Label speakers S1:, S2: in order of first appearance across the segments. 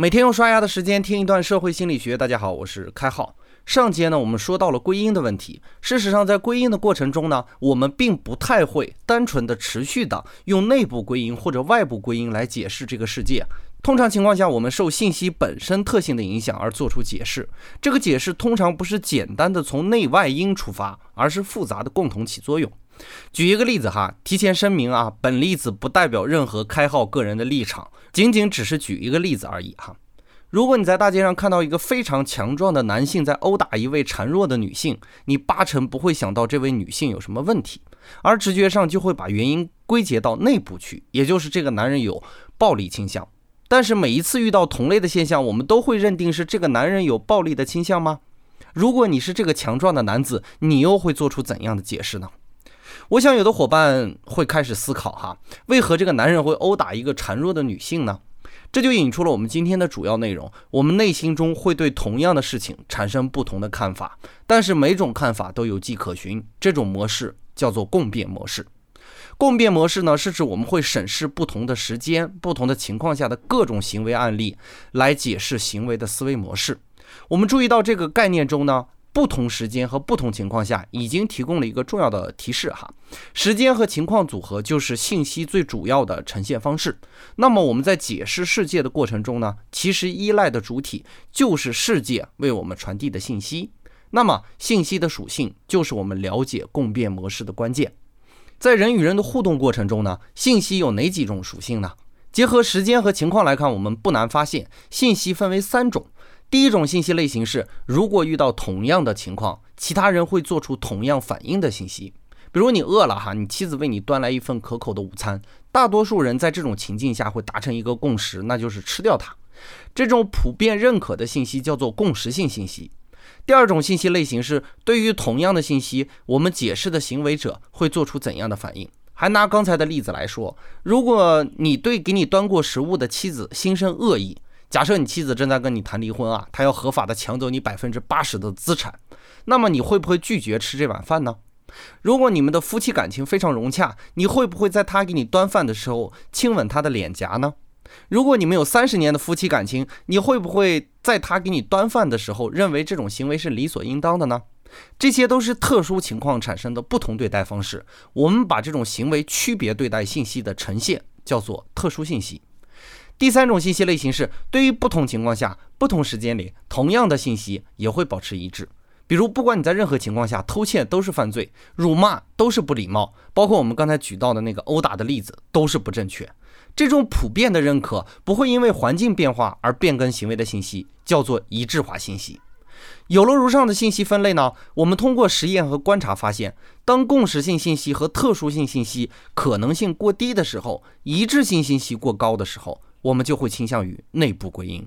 S1: 每天用刷牙的时间听一段社会心理学。大家好，我是开浩。上节呢，我们说到了归因的问题。事实上，在归因的过程中呢，我们并不太会单纯的、持续的用内部归因或者外部归因来解释这个世界。通常情况下，我们受信息本身特性的影响而做出解释。这个解释通常不是简单的从内外因出发，而是复杂的共同起作用。举一个例子哈，提前声明啊，本例子不代表任何开号个人的立场。仅仅只是举一个例子而已哈。如果你在大街上看到一个非常强壮的男性在殴打一位孱弱的女性，你八成不会想到这位女性有什么问题，而直觉上就会把原因归结到内部去，也就是这个男人有暴力倾向。但是每一次遇到同类的现象，我们都会认定是这个男人有暴力的倾向吗？如果你是这个强壮的男子，你又会做出怎样的解释呢？我想有的伙伴会开始思考哈，为何这个男人会殴打一个孱弱的女性呢？这就引出了我们今天的主要内容。我们内心中会对同样的事情产生不同的看法，但是每种看法都有迹可循。这种模式叫做共变模式。共变模式呢，是指我们会审视不同的时间、不同的情况下的各种行为案例，来解释行为的思维模式。我们注意到这个概念中呢。不同时间和不同情况下，已经提供了一个重要的提示哈。时间和情况组合就是信息最主要的呈现方式。那么我们在解释世界的过程中呢，其实依赖的主体就是世界为我们传递的信息。那么信息的属性就是我们了解共变模式的关键。在人与人的互动过程中呢，信息有哪几种属性呢？结合时间和情况来看，我们不难发现，信息分为三种。第一种信息类型是，如果遇到同样的情况，其他人会做出同样反应的信息。比如你饿了哈，你妻子为你端来一份可口的午餐，大多数人在这种情境下会达成一个共识，那就是吃掉它。这种普遍认可的信息叫做共识性信息。第二种信息类型是，对于同样的信息，我们解释的行为者会做出怎样的反应？还拿刚才的例子来说，如果你对给你端过食物的妻子心生恶意。假设你妻子正在跟你谈离婚啊，她要合法的抢走你百分之八十的资产，那么你会不会拒绝吃这碗饭呢？如果你们的夫妻感情非常融洽，你会不会在她给你端饭的时候亲吻她的脸颊呢？如果你们有三十年的夫妻感情，你会不会在她给你端饭的时候认为这种行为是理所应当的呢？这些都是特殊情况产生的不同对待方式，我们把这种行为区别对待信息的呈现叫做特殊信息。第三种信息类型是，对于不同情况下、不同时间里，同样的信息也会保持一致。比如，不管你在任何情况下偷窃都是犯罪，辱骂都是不礼貌，包括我们刚才举到的那个殴打的例子都是不正确。这种普遍的认可不会因为环境变化而变更行为的信息，叫做一致化信息。有了如上的信息分类呢，我们通过实验和观察发现，当共识性信息和特殊性信息可能性过低的时候，一致性信息过高的时候。我们就会倾向于内部归因。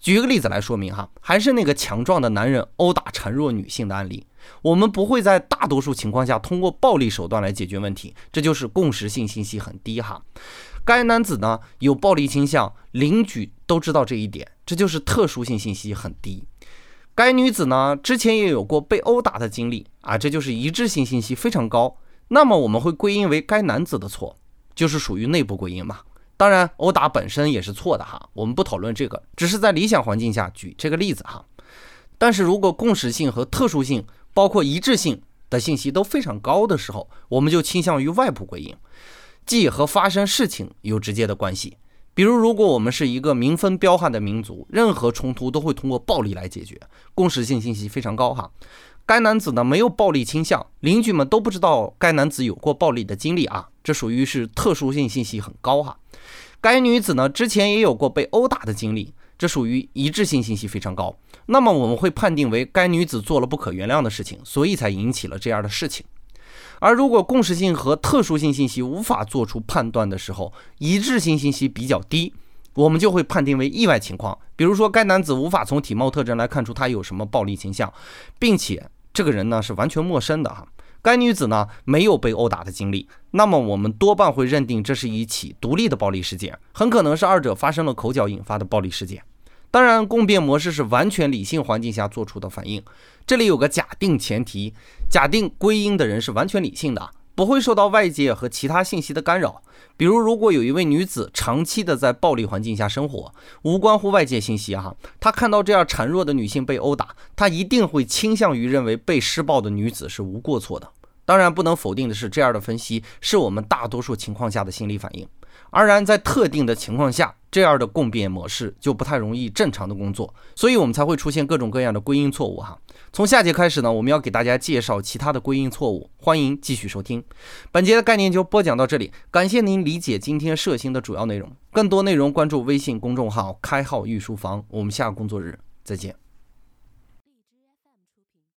S1: 举一个例子来说明哈，还是那个强壮的男人殴打孱弱女性的案例。我们不会在大多数情况下通过暴力手段来解决问题，这就是共识性信息很低哈。该男子呢有暴力倾向，邻居都知道这一点，这就是特殊性信息很低。该女子呢之前也有过被殴打的经历啊，这就是一致性信息非常高。那么我们会归因为该男子的错，就是属于内部归因嘛。当然，殴打本身也是错的哈，我们不讨论这个，只是在理想环境下举这个例子哈。但是如果共识性和特殊性，包括一致性的信息都非常高的时候，我们就倾向于外部归因，即和发生事情有直接的关系。比如，如果我们是一个民风彪悍的民族，任何冲突都会通过暴力来解决，共识性信息非常高哈。该男子呢没有暴力倾向，邻居们都不知道该男子有过暴力的经历啊，这属于是特殊性信息很高哈。该女子呢之前也有过被殴打的经历，这属于一致性信息非常高。那么我们会判定为该女子做了不可原谅的事情，所以才引起了这样的事情。而如果共识性和特殊性信息无法做出判断的时候，一致性信息比较低，我们就会判定为意外情况。比如说，该男子无法从体貌特征来看出他有什么暴力倾向，并且。这个人呢是完全陌生的哈，该女子呢没有被殴打的经历，那么我们多半会认定这是一起独立的暴力事件，很可能是二者发生了口角引发的暴力事件。当然，共变模式是完全理性环境下做出的反应，这里有个假定前提，假定归因的人是完全理性的，不会受到外界和其他信息的干扰。比如，如果有一位女子长期的在暴力环境下生活，无关乎外界信息哈，她看到这样孱弱的女性被殴打，她一定会倾向于认为被施暴的女子是无过错的。当然，不能否定的是，这样的分析是我们大多数情况下的心理反应。而然，在特定的情况下，这样的共变模式就不太容易正常的工作，所以我们才会出现各种各样的归因错误哈。从下节开始呢，我们要给大家介绍其他的归因错误，欢迎继续收听。本节的概念就播讲到这里，感谢您理解今天涉星的主要内容。更多内容关注微信公众号“开号御书房”，我们下个工作日再见。